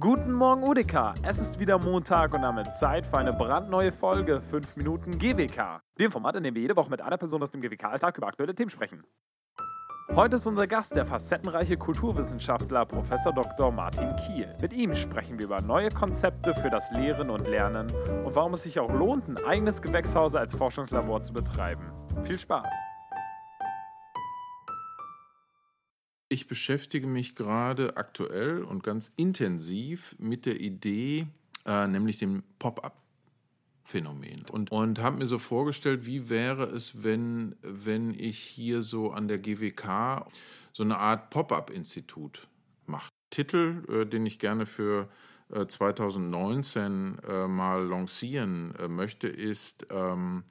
Guten Morgen, Udeka. Es ist wieder Montag und damit Zeit für eine brandneue Folge 5 Minuten GWK. Dem Format, in dem wir jede Woche mit einer Person aus dem GWK-Alltag über aktuelle Themen sprechen. Heute ist unser Gast der facettenreiche Kulturwissenschaftler Prof. Dr. Martin Kiel. Mit ihm sprechen wir über neue Konzepte für das Lehren und Lernen und warum es sich auch lohnt, ein eigenes Gewächshaus als Forschungslabor zu betreiben. Viel Spaß! Ich beschäftige mich gerade aktuell und ganz intensiv mit der Idee, äh, nämlich dem Pop-up-Phänomen. Und, und habe mir so vorgestellt, wie wäre es, wenn, wenn ich hier so an der GWK so eine Art Pop-up-Institut mache. Titel, äh, den ich gerne für äh, 2019 äh, mal lancieren äh, möchte, ist ähm,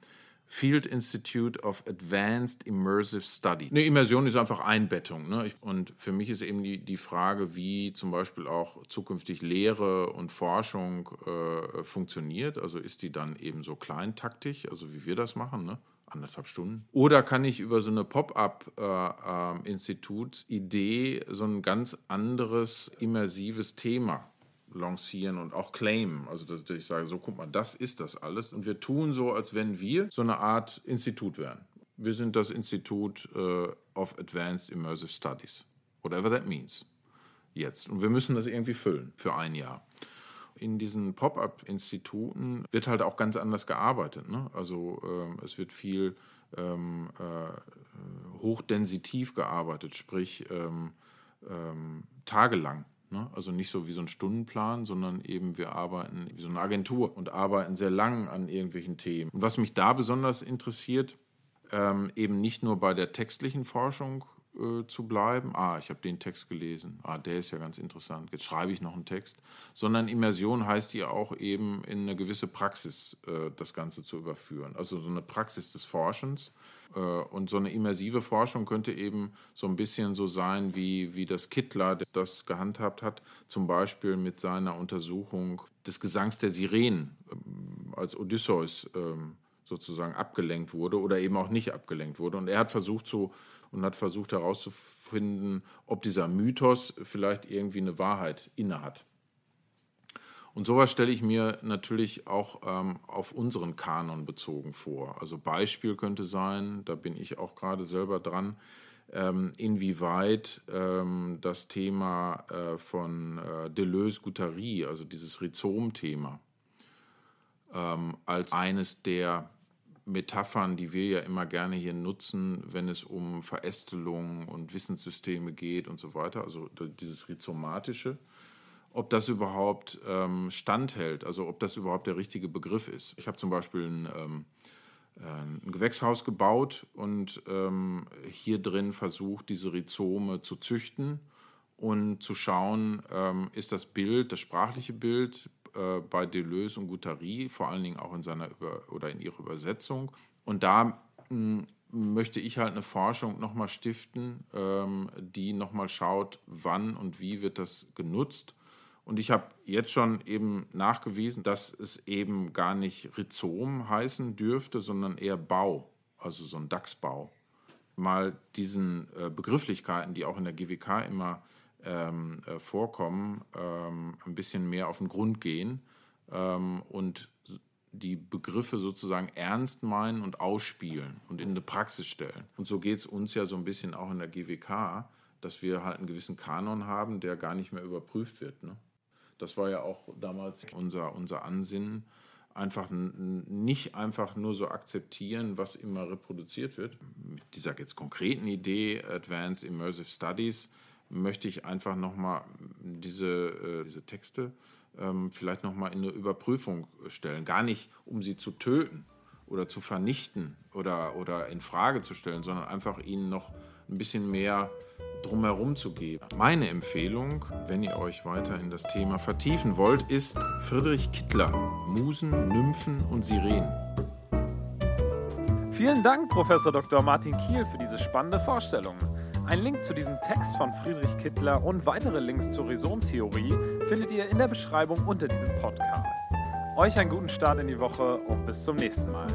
Field Institute of Advanced Immersive Study. Eine Immersion ist einfach Einbettung. Ne? Und für mich ist eben die, die Frage, wie zum Beispiel auch zukünftig Lehre und Forschung äh, funktioniert. Also ist die dann eben so kleintaktig, also wie wir das machen, ne? anderthalb Stunden. Oder kann ich über so eine Pop-up-Institutsidee äh, äh, so ein ganz anderes immersives Thema lancieren und auch claimen. Also, dass ich sage, so guck mal, das ist das alles. Und wir tun so, als wenn wir so eine Art Institut wären. Wir sind das Institut uh, of Advanced Immersive Studies. Whatever that means. Jetzt. Und wir müssen das irgendwie füllen für ein Jahr. In diesen Pop-up-Instituten wird halt auch ganz anders gearbeitet. Ne? Also ähm, es wird viel ähm, äh, hochdensitiv gearbeitet, sprich ähm, ähm tagelang. Ne? Also nicht so wie so ein Stundenplan, sondern eben wir arbeiten wie so eine Agentur und arbeiten sehr lang an irgendwelchen Themen. Und was mich da besonders interessiert, ähm, eben nicht nur bei der textlichen Forschung äh, zu bleiben, ah, ich habe den Text gelesen, ah, der ist ja ganz interessant, jetzt schreibe ich noch einen Text, sondern Immersion heißt ja auch eben in eine gewisse Praxis äh, das Ganze zu überführen. Also so eine Praxis des Forschens. Äh, und so eine immersive Forschung könnte eben so ein bisschen so sein, wie, wie das Kittler das gehandhabt hat, zum Beispiel mit seiner Untersuchung des Gesangs der Sirenen, ähm, als Odysseus ähm, sozusagen abgelenkt wurde oder eben auch nicht abgelenkt wurde. Und er hat versucht so und hat versucht herauszufinden, ob dieser Mythos vielleicht irgendwie eine Wahrheit innehat. Und sowas stelle ich mir natürlich auch ähm, auf unseren Kanon bezogen vor. Also Beispiel könnte sein, da bin ich auch gerade selber dran, ähm, inwieweit ähm, das Thema äh, von äh, Deleuze-Guattari, also dieses Rhizom-Thema, ähm, als eines der Metaphern, die wir ja immer gerne hier nutzen, wenn es um Verästelung und Wissenssysteme geht und so weiter, also dieses Rhizomatische, ob das überhaupt ähm, standhält, also ob das überhaupt der richtige Begriff ist. Ich habe zum Beispiel ein, ähm, äh, ein Gewächshaus gebaut und ähm, hier drin versucht, diese Rhizome zu züchten und zu schauen, ähm, ist das Bild, das sprachliche Bild äh, bei Deleuze und Guattari, vor allen Dingen auch in seiner Über oder in ihrer Übersetzung. Und da mh, hm, möchte ich halt eine Forschung nochmal stiften, ähm, die nochmal schaut, wann und wie wird das genutzt und ich habe jetzt schon eben nachgewiesen, dass es eben gar nicht Rhizom heißen dürfte, sondern eher Bau, also so ein Dachsbau. Mal diesen äh, Begrifflichkeiten, die auch in der GWK immer ähm, äh, vorkommen, ähm, ein bisschen mehr auf den Grund gehen ähm, und die Begriffe sozusagen ernst meinen und ausspielen und in eine Praxis stellen. Und so geht es uns ja so ein bisschen auch in der GWK, dass wir halt einen gewissen Kanon haben, der gar nicht mehr überprüft wird. Ne? Das war ja auch damals unser, unser Ansinnen. Einfach nicht einfach nur so akzeptieren, was immer reproduziert wird. Mit dieser jetzt konkreten Idee, Advanced Immersive Studies, möchte ich einfach nochmal diese, äh, diese Texte ähm, vielleicht nochmal in eine Überprüfung stellen. Gar nicht, um sie zu töten oder zu vernichten oder, oder in Frage zu stellen, sondern einfach ihnen noch ein bisschen mehr drumherum zu geben. Meine Empfehlung, wenn ihr euch weiter in das Thema vertiefen wollt, ist Friedrich Kittler, Musen, Nymphen und Sirenen. Vielen Dank, Professor Dr. Martin Kiel, für diese spannende Vorstellung. Ein Link zu diesem Text von Friedrich Kittler und weitere Links zur Rhizomtheorie findet ihr in der Beschreibung unter diesem Podcast. Euch einen guten Start in die Woche und bis zum nächsten Mal.